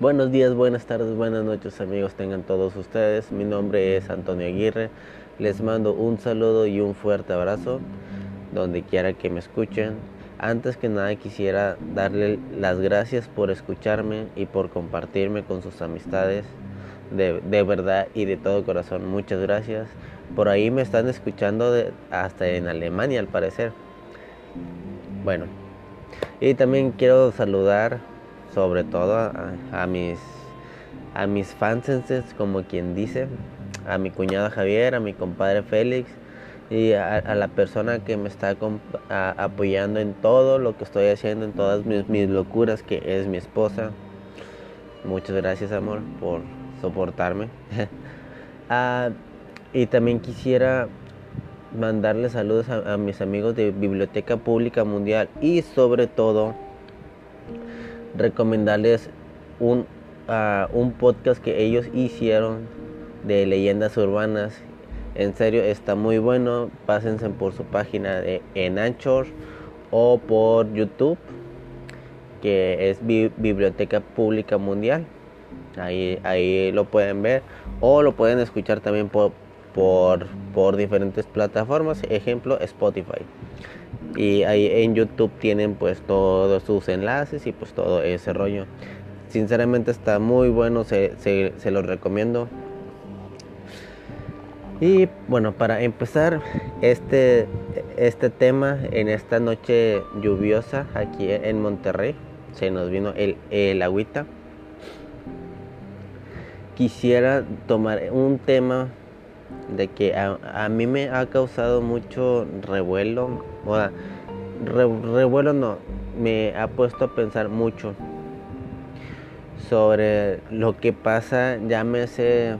Buenos días, buenas tardes, buenas noches amigos tengan todos ustedes. Mi nombre es Antonio Aguirre. Les mando un saludo y un fuerte abrazo donde quiera que me escuchen. Antes que nada quisiera darle las gracias por escucharme y por compartirme con sus amistades. De, de verdad y de todo corazón, muchas gracias. Por ahí me están escuchando hasta en Alemania al parecer. Bueno, y también quiero saludar sobre todo a, mis a mis fans como quien dice, a mi cuñada Javier, a mi compadre Félix y a, la persona que me está apoyando en todo lo que estoy haciendo, en todas mis, mis locuras, que es mi esposa. Muchas gracias, amor, por soportarme. Ah, y también quisiera mandarle saludos a, mis amigos de Biblioteca Pública Mundial y sobre todo recomendarles un, ah, un podcast que ellos hicieron de leyendas urbanas. En serio, está muy bueno. Pásense por su página de, en Anchor o por YouTube, que es Biblioteca Pública Mundial. Ahí, ahí lo pueden ver o lo pueden escuchar también por, por, por diferentes plataformas, ejemplo Spotify. Y ahí en YouTube tienen pues todos sus enlaces y pues todo ese rollo. Sinceramente está muy bueno, se, se, se los recomiendo. Y bueno, para empezar este, este tema en esta noche lluviosa aquí en Monterrey, se nos vino el, el agüita. Quisiera tomar un tema de que a, mí me ha causado mucho revuelo, o revuelo no, me ha puesto a pensar mucho sobre lo que pasa, llámese,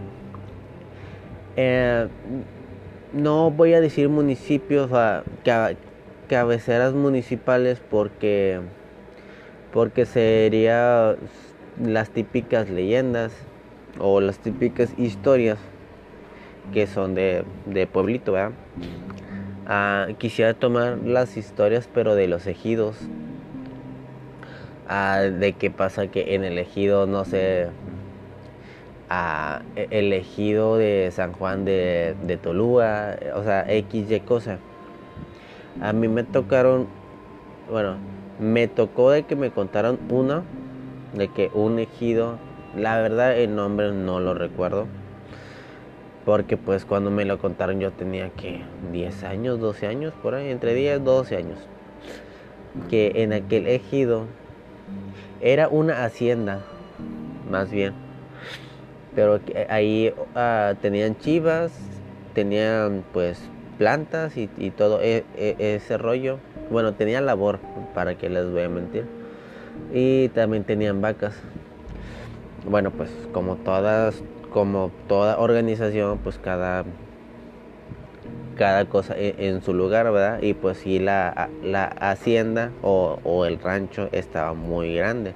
eh, no voy a decir municipios, a cabeceras municipales porque, porque sería las típicas leyendas o las típicas historias que son de, pueblito, ¿verdad? Ah, quisiera tomar las historias, pero de los ejidos. Ah, de qué pasa que en el ejido, no sé, ah, e, el ejido de San Juan de, de Tolúa, o sea, X, Y cosa. A mí me tocaron, bueno, me tocó de que me contaron una, de que un ejido, la verdad el nombre no lo recuerdo porque pues cuando me lo contaron yo tenía que 10 años, 12 años, por ahí, entre 10 y 12 años. Que en aquel ejido era una hacienda, más bien. Pero ahí ah, tenían chivas, tenían pues plantas y, todo e, e, ese rollo. Bueno, tenían labor, para que les voy a mentir. Y también tenían vacas. Bueno, pues como todas como toda organización, pues cada cada cosa e, en, su lugar, ¿verdad? Y pues sí, la, la hacienda o, el rancho estaba muy grande.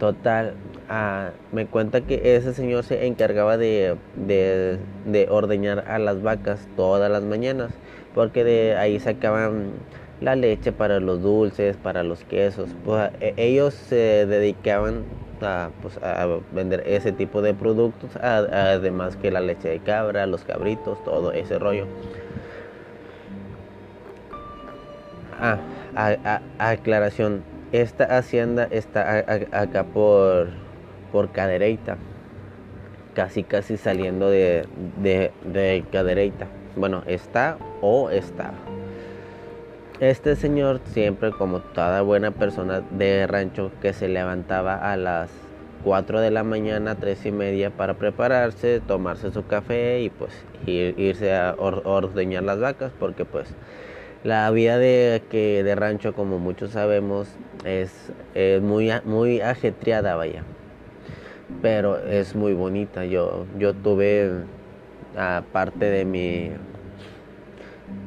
Total, ah, me cuenta que ese señor se encargaba de, de, ordeñar a las vacas todas las mañanas, porque de ahí sacaban la leche para los dulces, para los quesos. Pues, e, ellos se dedicaban a, pues, a vender ese tipo de productos, además que la leche de cabra, los cabritos, todo ese rollo. Ah, aclaración, esta hacienda está acá por, por Cadereyta, casi casi saliendo de, de, de. Bueno, está o está. Este señor siempre como toda buena persona de rancho que se levantaba a las 4 de la mañana, 3 y media para prepararse, tomarse su café y pues irse a ordeñar las vacas porque pues la vida de, que, de rancho como muchos sabemos es, muy, muy ajetreada vaya. Pero es muy bonita. Yo, yo tuve aparte de mi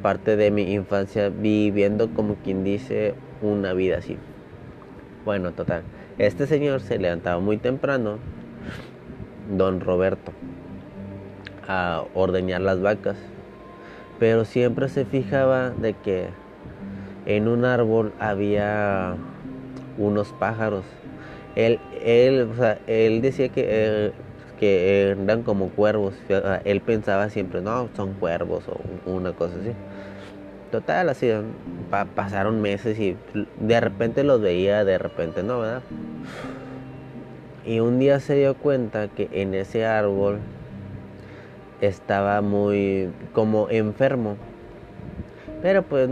parte de mi infancia viviendo como quien dice una vida así. Bueno, total. Este señor se levantaba muy temprano, don Roberto, a ordeñar las vacas. Pero siempre se fijaba de que en un árbol había unos pájaros. Él, él, o sea, él decía que, eh, que eran como cuervos. Él pensaba siempre, no, son cuervos o una cosa así. Total, así pasaron meses y de repente los veía, de repente no, ¿verdad? Y un día se dio cuenta que en ese árbol estaba muy como enfermo. Pero pues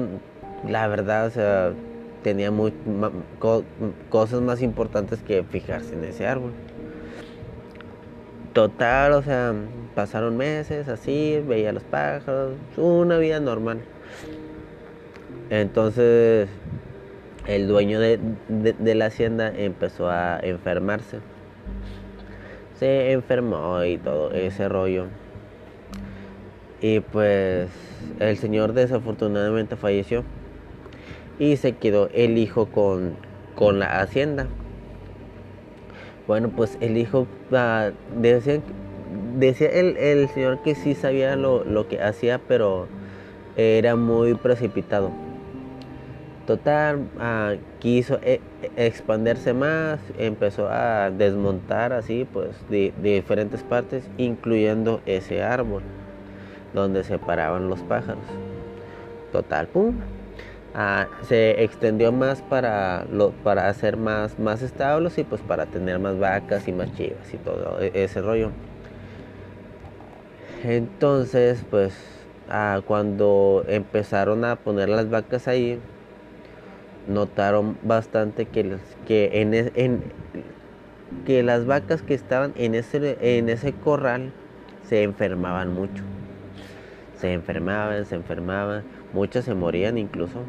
la verdad, o sea, tenía muy, cosas más importantes que fijarse en ese árbol. Total, o sea, pasaron meses así, veía los pájaros, una vida normal. Entonces, el dueño de, de la hacienda empezó a enfermarse. Se enfermó y todo ese rollo. Y pues el señor desafortunadamente falleció y se quedó el hijo con, con la hacienda. Bueno, pues el hijo uh, decía, decía el, el, señor que sí sabía lo, lo, que hacía, pero era muy precipitado. Total, uh, quiso e, expandirse más, empezó a desmontar así, pues, de, de diferentes partes, incluyendo ese árbol donde se paraban los pájaros. Total, pum, Ah, se extendió más para, lo, para hacer más, más establos y pues para tener más vacas y más chivas y todo e, ese rollo. Entonces, pues ah, cuando empezaron a poner las vacas ahí, notaron bastante que, que, en, en, que las vacas que estaban en ese, en ese corral se enfermaban mucho. Se enfermaban, se enfermaban Muchos se morían incluso.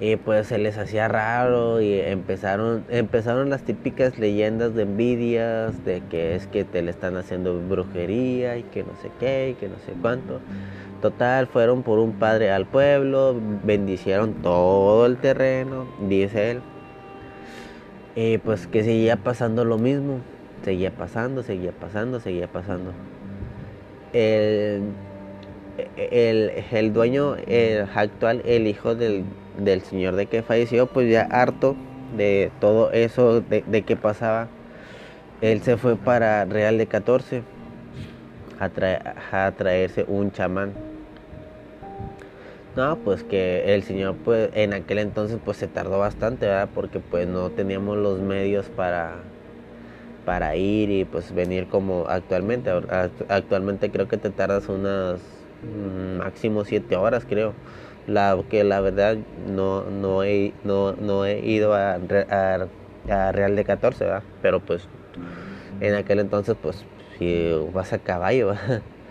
Y pues se les hacía raro y empezaron, empezaron las típicas leyendas de envidias, de que es que te le están haciendo brujería y que no sé qué y que no sé cuánto. Total, fueron por un padre al pueblo, bendicieron todo el terreno, dice él. Y pues que seguía pasando lo mismo, seguía pasando, seguía pasando, seguía pasando. El el, dueño actual, el hijo del, señor de que falleció, pues ya harto de todo eso de, que pasaba, él se fue para Real de 14 a, traerse un chamán. No, pues que el señor pues en aquel entonces pues se tardó bastante, ¿verdad? Porque pues no teníamos los medios para para ir y pues venir como actualmente. Actualmente creo que te tardas unas máximo siete horas creo. La que la verdad no no he no, no he ido a, a, Real de 14 pero pues en aquel entonces pues si vas a caballo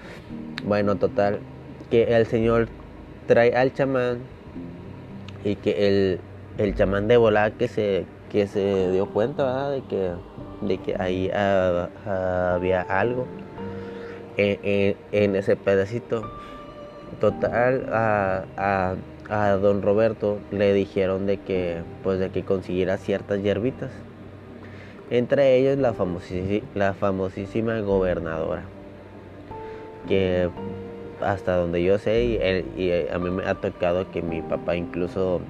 bueno total que el señor trae al chamán y que el, el chamán de volar que se que se dio cuenta de que de que ahí había algo en, ese pedacito. Total, a, don Roberto le dijeron de que, pues de que consiguiera ciertas hierbitas. Entre ellos la, famosísima gobernadora. Que hasta donde yo sé, y, a mí me ha tocado que mi papá incluso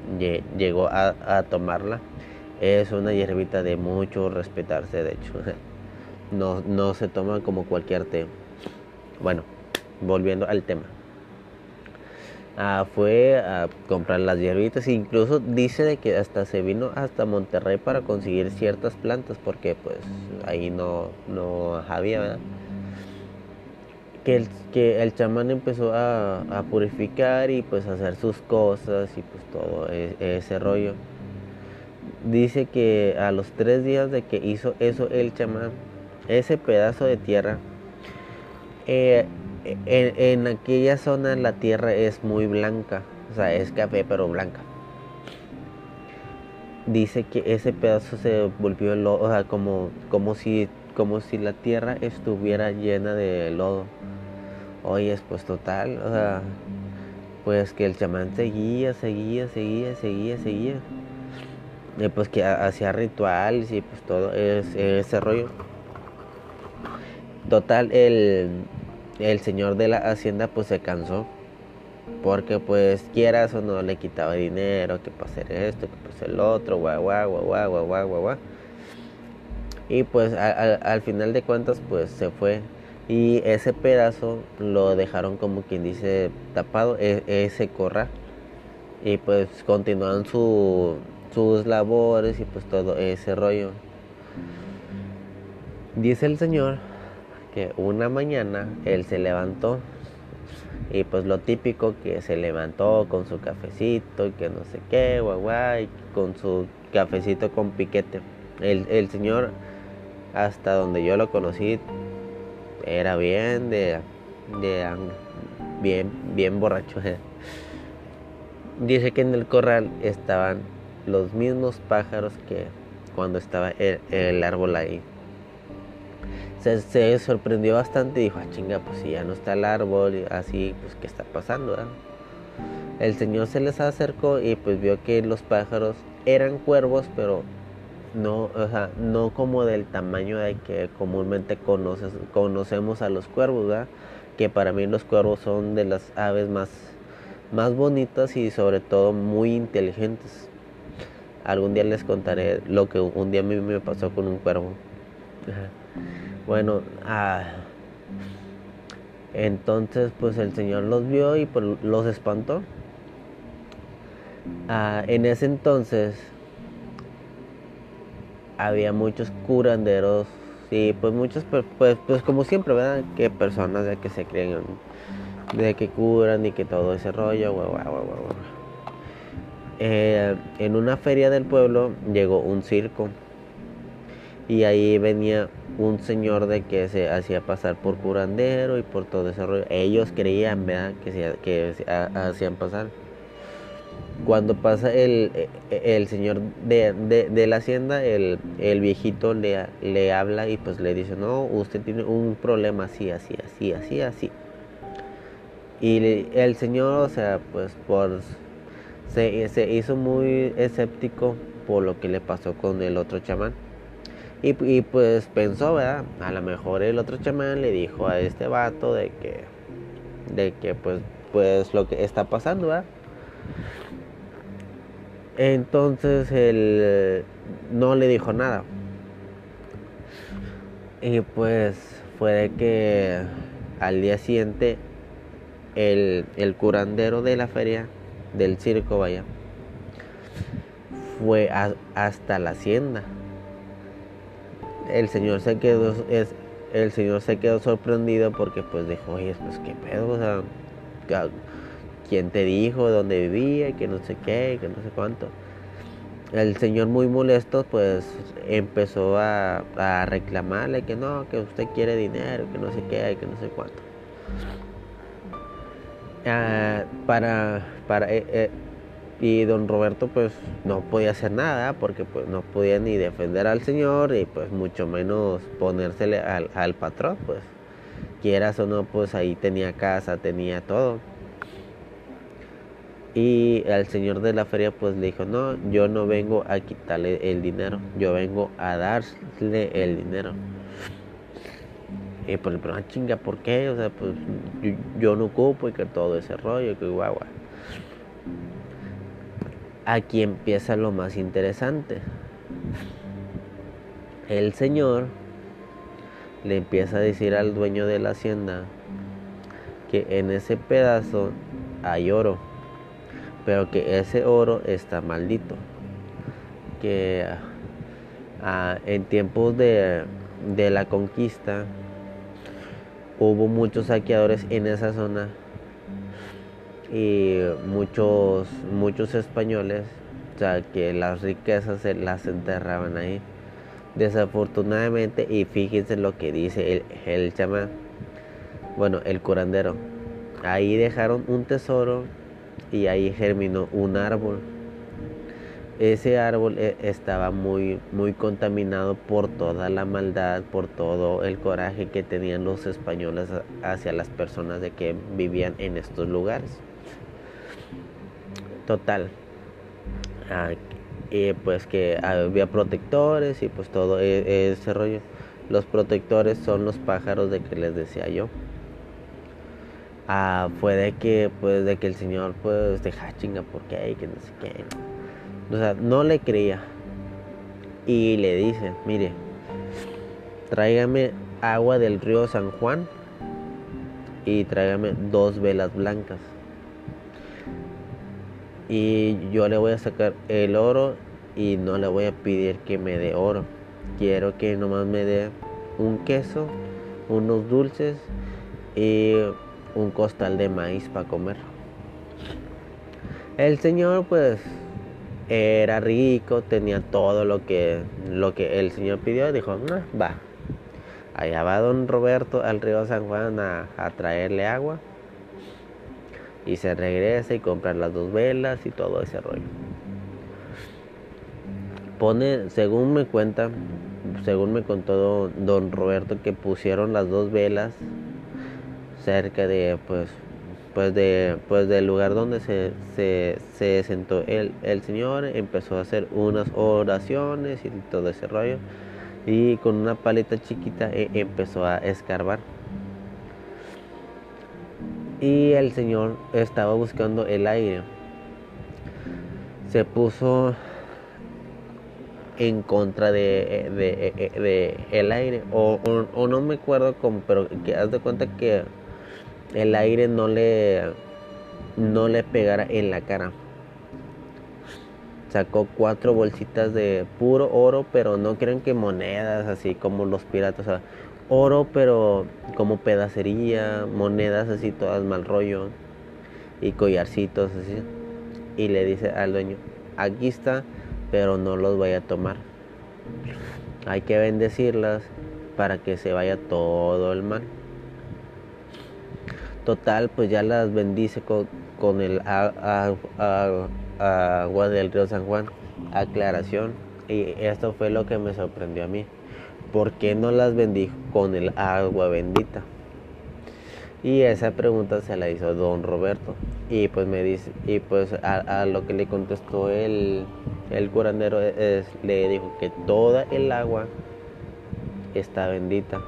llegó a, a tomarla. Es una hierbita de mucho respetarse, de hecho. No, no se toma como cualquier té. Bueno, volviendo al tema. Ah, fue a comprar las hierbitas. Incluso dice de que hasta se vino hasta Monterrey para conseguir ciertas plantas porque pues ahí no, no había. Que el, que el chamán empezó a, a purificar y pues hacer sus cosas y pues todo e, ese rollo. Dice que a los tres días de que hizo eso el chamán, ese pedazo de tierra eh, en, aquella zona la tierra es muy blanca, o sea, es café pero blanca. Dice que ese pedazo se volvió lodo, o sea, como, como, si, como si la tierra estuviera llena de lodo. Oye, pues total, o sea, pues que el chamán seguía, seguía, seguía, seguía, seguía. Y pues que hacía rituales y pues todo ese rollo. Total, el, el señor de la hacienda pues se cansó. Porque pues quieras o no le quitaba dinero, que para esto, que para hacer el otro, guau, guau, guau, guau, guau, guau, Y pues a, al final de cuentas pues se fue. Y ese pedazo lo dejaron como quien dice tapado, e, ese corral. Y pues continuaron su, sus labores y pues todo ese rollo. Dice el señor una mañana él se levantó y pues lo típico que se levantó con su cafecito y que no sé qué, guay, con su cafecito con piquete. El, el Señor, hasta donde yo lo conocí, era bien de, de bien, bien borracho. Dice que en el corral estaban los mismos pájaros que cuando estaba el árbol ahí se, sorprendió bastante y dijo, ah, chinga, pues si ya no está el árbol, así, pues, ¿qué está pasando? El Señor se les acercó y pues vio que los pájaros eran cuervos, pero no, o sea, no como del tamaño de que comúnmente conocemos a los cuervos. Que para mí los cuervos son de las aves más, más bonitas y sobre todo muy inteligentes. Algún día les contaré lo que un día a mí me pasó con un cuervo. Bueno, ah, entonces pues el Señor los vio y pues, los espantó. Ah, en ese entonces había muchos curanderos y pues muchos pues, pues, pues, como siempre verdad que personas de que se creen de que curan y que todo ese rollo eh, en una feria del pueblo llegó un circo y ahí venía un señor de que se hacía pasar por curandero y por todo ese rollo. Ellos creían, ¿verdad? Que se, que hacían pasar. Cuando pasa el, el señor de, la hacienda, el, viejito le, le habla y pues le dice, no, usted tiene un problema así, así, así, así, así. Y el señor, o sea, pues por se, se hizo muy escéptico por lo que le pasó con el otro chamán y, pues pensó, ¿verdad? A lo mejor el otro chamán le dijo a este vato de que, de que pues, pues lo que está pasando, ¿verdad? Entonces él no le dijo nada. Y pues fue de que al día siguiente el, el curandero de la feria, del circo, vaya, fue hasta la hacienda el señor se quedó es, el señor se quedó sorprendido porque pues dijo oye pues qué pedo o sea quién te dijo dónde vivía que no sé qué que no sé cuánto el señor muy molesto pues empezó a, reclamarle que no que usted quiere dinero que no sé qué que no sé cuánto. Ah, para para eh, eh, y don Roberto pues no podía hacer nada porque pues no podía ni defender al señor y pues mucho menos ponérsele al, al patrón pues. Quieras o no pues ahí tenía casa tenía todo. Y el señor de la feria pues le dijo no yo no vengo a quitarle el dinero yo vengo a darle el dinero y pues el problema chinga por qué o sea pues yo, no ocupo y que todo ese rollo que guau aquí empieza lo más interesante. El Señor le empieza a decir al dueño de la hacienda que en ese pedazo hay oro, pero que ese oro está maldito. Que ah, en tiempos de, de la conquista hubo muchos saqueadores en esa zona y muchos, muchos españoles, o sea, que las riquezas se las enterraban ahí. Desafortunadamente, y fíjense lo que dice el, el chamán, bueno, el curandero, ahí dejaron un tesoro y ahí germinó un árbol. Ese árbol eh, estaba muy, muy contaminado por toda la maldad, por todo el coraje que tenían los españoles hacia las personas de que vivían en estos lugares. Total. Ah, y pues que había protectores y pues todo e, ese rollo. Los protectores son los pájaros de que les decía yo. ah, fue de que, pues, de que el señor, pues, deja chinga, porque que no sé qué. O sea, no le creía. Y le dice, mire, tráigame agua del río San Juan y tráigame dos velas blancas. Y yo le voy a sacar el oro y no le voy a pedir que me dé oro. Quiero que nomás me dé un queso, unos dulces y un costal de maíz para comer. El señor pues era rico, tenía todo lo que, lo que el señor pidió, dijo, va. Allá va don Roberto al río San Juan a traerle agua y se regresa y compra las dos velas y todo ese rollo. Pone, según me cuenta, según me contó don Roberto, que pusieron las dos velas cerca de, pues, pues de, pues del lugar donde se, se, sentó el, el Señor, empezó a hacer unas oraciones y todo ese rollo, y con una paleta chiquita e, empezó a escarbar. Y el Señor estaba buscando el aire. Se puso en contra de, de, el aire o, o, no me acuerdo cómo pero que haz de cuenta que el aire no le no le pegara en la cara sacó cuatro bolsitas de puro oro pero no crean que monedas así como los piratas oro pero como pedacería monedas así todas mal rollo y collarcitos así y le dice al dueño aquí está pero no los voy a tomar. Hay que bendecirlas para que se vaya todo el mal. Total, pues ya las bendice con, el agua del río San Juan. Aclaración. Y esto fue lo que me sorprendió a mí. ¿Por qué no las bendijo con el agua bendita? Y esa pregunta se la hizo don Roberto. Y pues me dice, y pues a, lo que le contestó el, el curandero es, le dijo que toda el agua está bendita.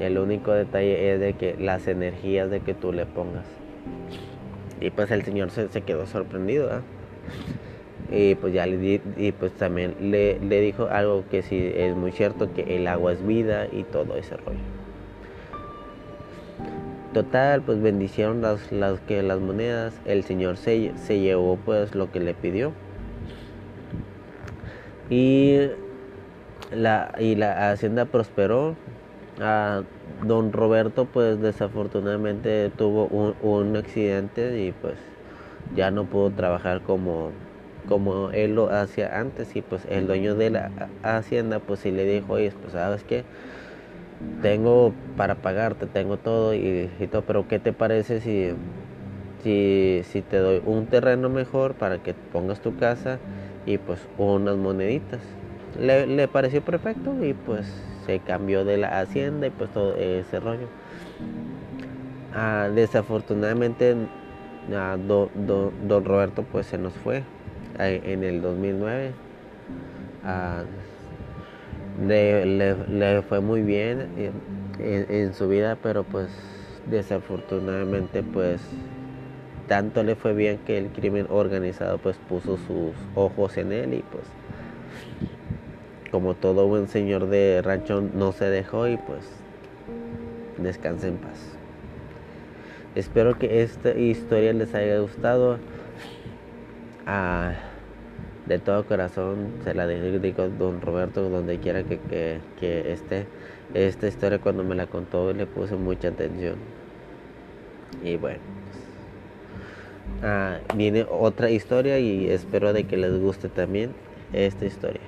El único detalle es de que las energías de que tú le pongas. Y pues el señor se, quedó sorprendido. Y pues ya le di, y pues también le, le dijo algo que sí es muy cierto, que el agua es vida y todo ese rollo. Total, pues bendicieron las, las, que las monedas, el Señor se, se llevó pues lo que le pidió. Y la, y la hacienda prosperó. A don Roberto pues desafortunadamente tuvo un, un accidente y pues ya no pudo trabajar como, como él lo hacía antes y pues el dueño de la hacienda pues sí le dijo, oye, pues sabes qué, tengo para pagarte, tengo todo y, todo, pero ¿qué te parece si, si, si, te doy un terreno mejor para que pongas tu casa y pues unas moneditas? Le, pareció perfecto y pues se cambió de la hacienda y pues todo ese rollo. Ah, desafortunadamente don Roberto pues se nos fue en el 2009 le, fue muy bien en, su vida, pero pues desafortunadamente pues tanto le fue bien que el crimen organizado pues puso sus ojos en él y pues como todo buen señor de rancho no se dejó y pues descanse en paz. Espero que esta historia les haya gustado. Ah, de todo corazón se la dedico don Roberto donde quiera que, que, esté. Esta historia cuando me la contó le puse mucha atención. Y bueno, ah, viene otra historia y espero de que les guste también esta historia.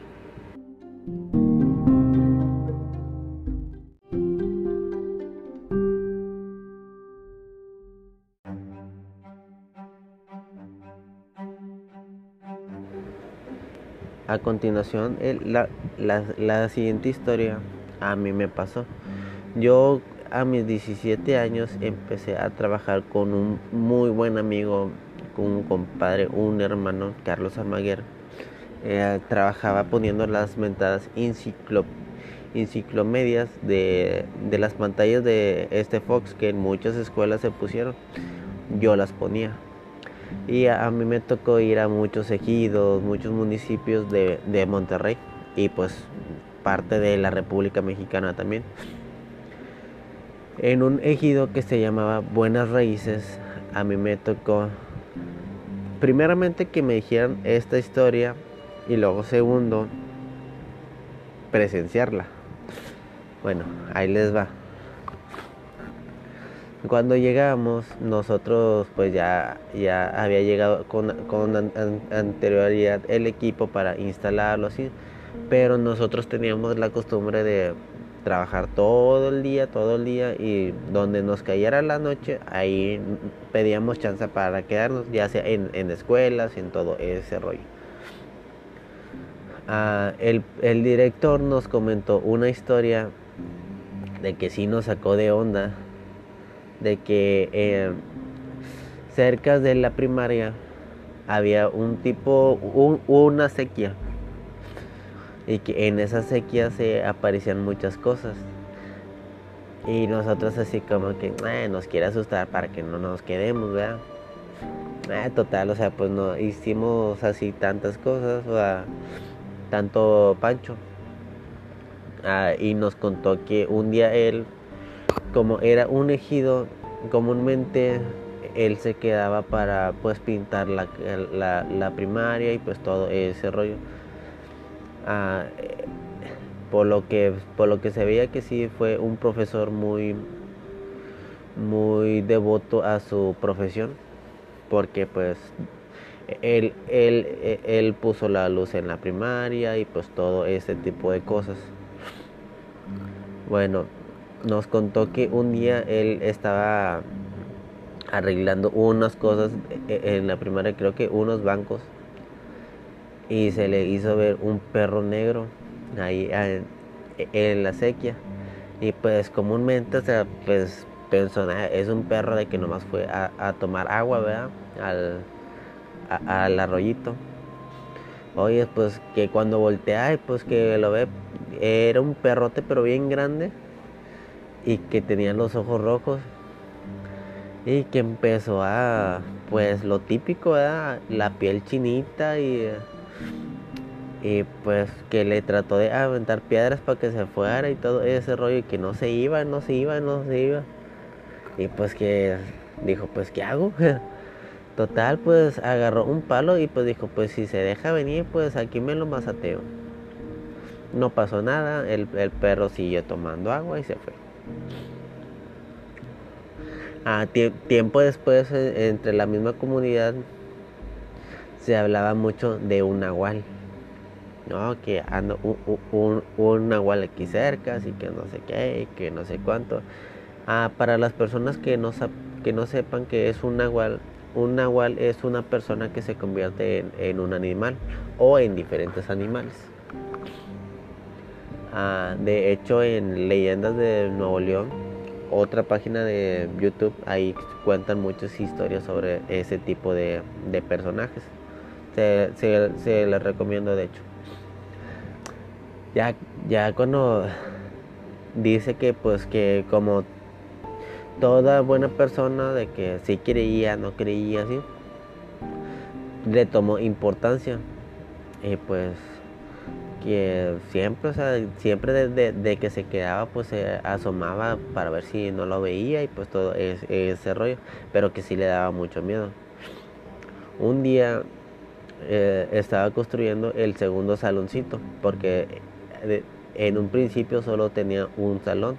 A continuación, la, siguiente historia a mí me pasó. Yo a mis 17 años empecé a trabajar con un muy buen amigo, con un compadre, un hermano, Carlos Almaguer. Eh, trabajaba poniendo las mentadas enciclomedias de, de las pantallas de este Fox que en muchas escuelas se pusieron. Yo las ponía. Y a, mí me tocó ir a muchos ejidos, muchos municipios de, de Monterrey y pues parte de la República Mexicana también. En un ejido que se llamaba Buenas Raíces, a mí me tocó primeramente que me dijeran esta historia y luego segundo presenciarla. Bueno, ahí les va. Cuando llegamos, nosotros pues ya, ya había llegado con, anterioridad el equipo para instalarlo pero nosotros teníamos la costumbre de trabajar todo el día, todo el día y donde nos cayera la noche, ahí pedíamos chance para quedarnos, ya sea en, en escuelas, en todo ese rollo. Ah, el, el director nos comentó una historia de que sí nos sacó de onda de que eh, cerca de la primaria había un tipo, una sequía. Y que en esa sequía se aparecían muchas cosas. Y nosotros así como que eh, nos quiere asustar para que no nos quedemos, ¿verdad? Total, o sea, pues no hicimos así tantas cosas, tanto Pancho. Ah, y nos contó que un día él como era un ejido, comúnmente él se quedaba para pues pintar la, la, primaria y pues todo ese rollo. Ah, por lo que por lo que se veía que sí fue un profesor muy muy devoto a su profesión porque pues él, él, él puso la luz en la primaria y pues todo ese tipo de cosas bueno nos contó que un día él estaba arreglando unas cosas e, en la primaria, creo que unos bancos, y se le hizo ver un perro negro ahí en, la sequía. Y pues comúnmente, o sea, pues pensó, es un perro de que nomás fue a, tomar agua, ¿verdad? Al, al arroyito. Oye, pues que cuando voltea, pues que lo ve, era un perrote pero bien grande y que tenía los ojos rojos y que empezó a pues lo típico la piel chinita y y pues que le trató de aventar piedras para que se fuera y todo ese rollo y que no se iba, no se iba, no se iba. Y pues que dijo, pues ¿qué hago? Total, pues agarró un palo y pues dijo, pues si se deja venir, pues aquí me lo masateo. No pasó nada, el, el perro siguió tomando agua y se fue. Ah, tiempo después, eh, entre la misma comunidad, se hablaba mucho de un nahual. ¿no? Que ando un, un, nahual aquí cerca, así que no sé qué, que no sé cuánto. Ah, para las personas que no, que no sepan que es un nahual, un nahual es una persona que se convierte en un animal o en diferentes animales. Ah, de hecho, en Leyendas de Nuevo León, otra página de YouTube, ahí cuentan muchas historias sobre ese tipo de, personajes. Se, se, les recomiendo, de hecho. Ya, ya cuando dice que, pues, que como toda buena persona, de que si creía, no creía, así, le tomó importancia. Y pues que siempre, o sea, siempre desde que se quedaba, pues se asomaba para ver si no lo veía y pues todo ese, rollo, pero que sí le daba mucho miedo. Un día eh, estaba construyendo el segundo saloncito, porque en un principio solo tenía un salón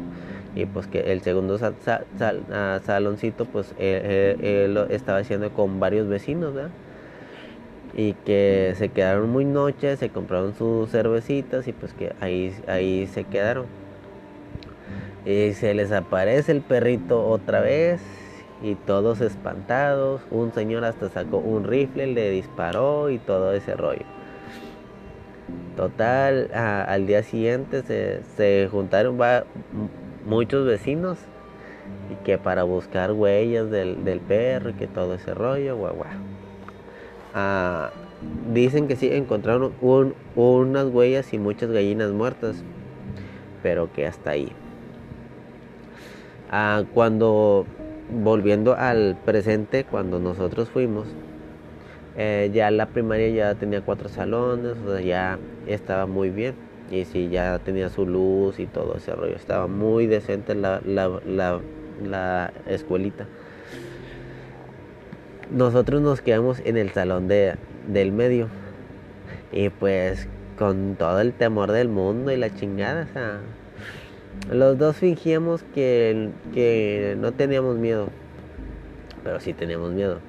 y pues que el segundo ah, saloncito pues él, lo estaba haciendo con varios vecinos, ¿verdad? Y que se quedaron muy noches, se compraron sus cervecitas y pues que ahí, ahí se quedaron. Y se les aparece el perrito otra vez y todos espantados. Un señor hasta sacó un rifle, le disparó y todo ese rollo. Total, al día siguiente se, juntaron muchos vecinos y que para buscar huellas del, del perro y que todo ese rollo, guau, guau. Dicen que sí encontraron unas huellas y muchas gallinas muertas. pero que hasta ahí. Ah, cuando volviendo al presente, cuando nosotros fuimos, eh, ya la primaria ya tenía cuatro salones, o sea, ya estaba muy bien. Y sí, ya tenía su luz y todo ese rollo. Estaba muy decente la, la, la, escuelita. Nosotros nos quedamos en el salón de, del medio. Y pues con todo el temor del mundo y la chingada, o sea, los dos fingíamos que, que no teníamos miedo, pero sí teníamos miedo.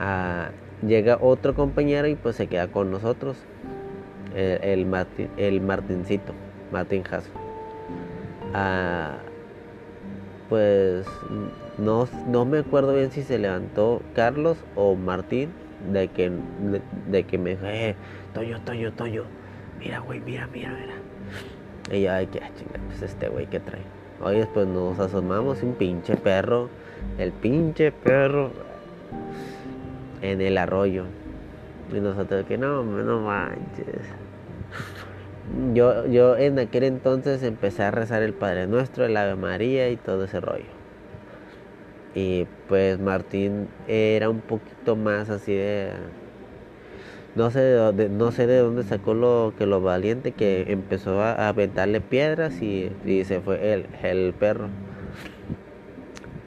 Ah, llega otro compañero y pues se queda con nosotros, el, el, Martincito, Martín Jasso. Ah, pues no, no me acuerdo bien si se levantó Carlos o Martín de que, de, que me dijo, eh, Toyo, Toyo, Toyo, mira, güey, mira, mira, mira. Y yo, ay, qué chingada, pues este güey que trae. Hoy después nos asomamos un pinche perro, el pinche perro en el arroyo. Y nosotros que no, no manches. Yo, yo en aquel entonces empecé a rezar el Padre Nuestro, el Ave María y todo ese rollo. Y pues Martín era un poquito más así de no sé de dónde, no sé de dónde sacó lo que lo valiente que empezó a, aventarle piedras y, se fue el, el perro.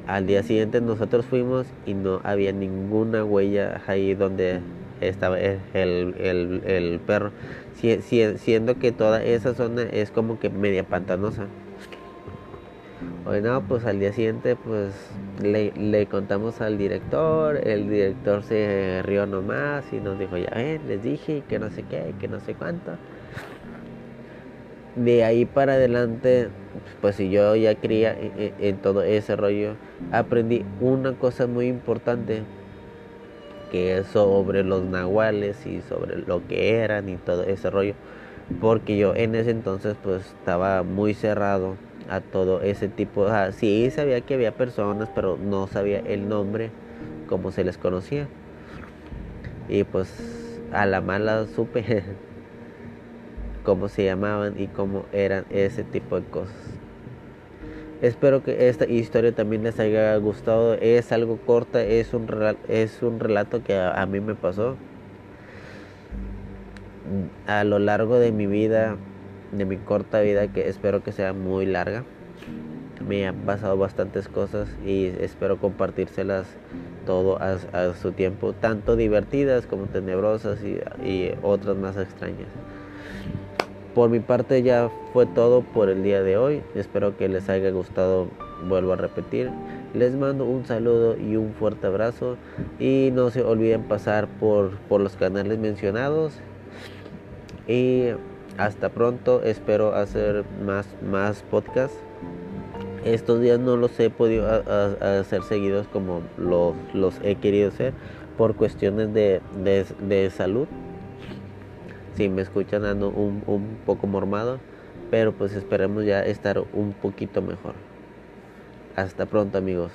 Al día siguiente nosotros fuimos y no había ninguna huella ahí donde estaba el, el, el perro, siendo que toda esa zona es como que media pantanosa. Bueno, pues al día siguiente pues le, contamos al director, el director se rió nomás y nos dijo, ya les dije que no sé qué, que no sé cuánto. De ahí para adelante, pues si yo ya creía en, todo ese rollo, aprendí una cosa muy importante, que sobre los nahuales y sobre lo que eran y todo ese rollo, porque yo en ese entonces pues estaba muy cerrado a todo ese tipo. O sí sabía que había personas, pero no sabía el nombre, como se les conocía. Y pues a la mala supe cómo se llamaban y cómo eran ese tipo de cosas. Espero que esta historia también les haya gustado. Es algo corta, es un, es un relato que a mí me pasó. A lo largo de mi vida de mi corta vida que espero que sea muy larga. Me han pasado bastantes cosas y espero compartírselas todo a, su tiempo, tanto divertidas como tenebrosas y, otras más extrañas. Por mi parte ya fue todo por el día de hoy. Espero que les haya gustado. Vuelvo a repetir. Les mando un saludo y un fuerte abrazo. Y no se olviden pasar por, por los canales mencionados. Y hasta pronto, espero hacer más, más podcasts. Estos días no los he podido hacer seguidos como los, los he querido hacer por cuestiones de, de, salud si me escuchan ando un, un poco mormado, pero pues esperemos ya estar un poquito mejor. Hasta pronto amigos.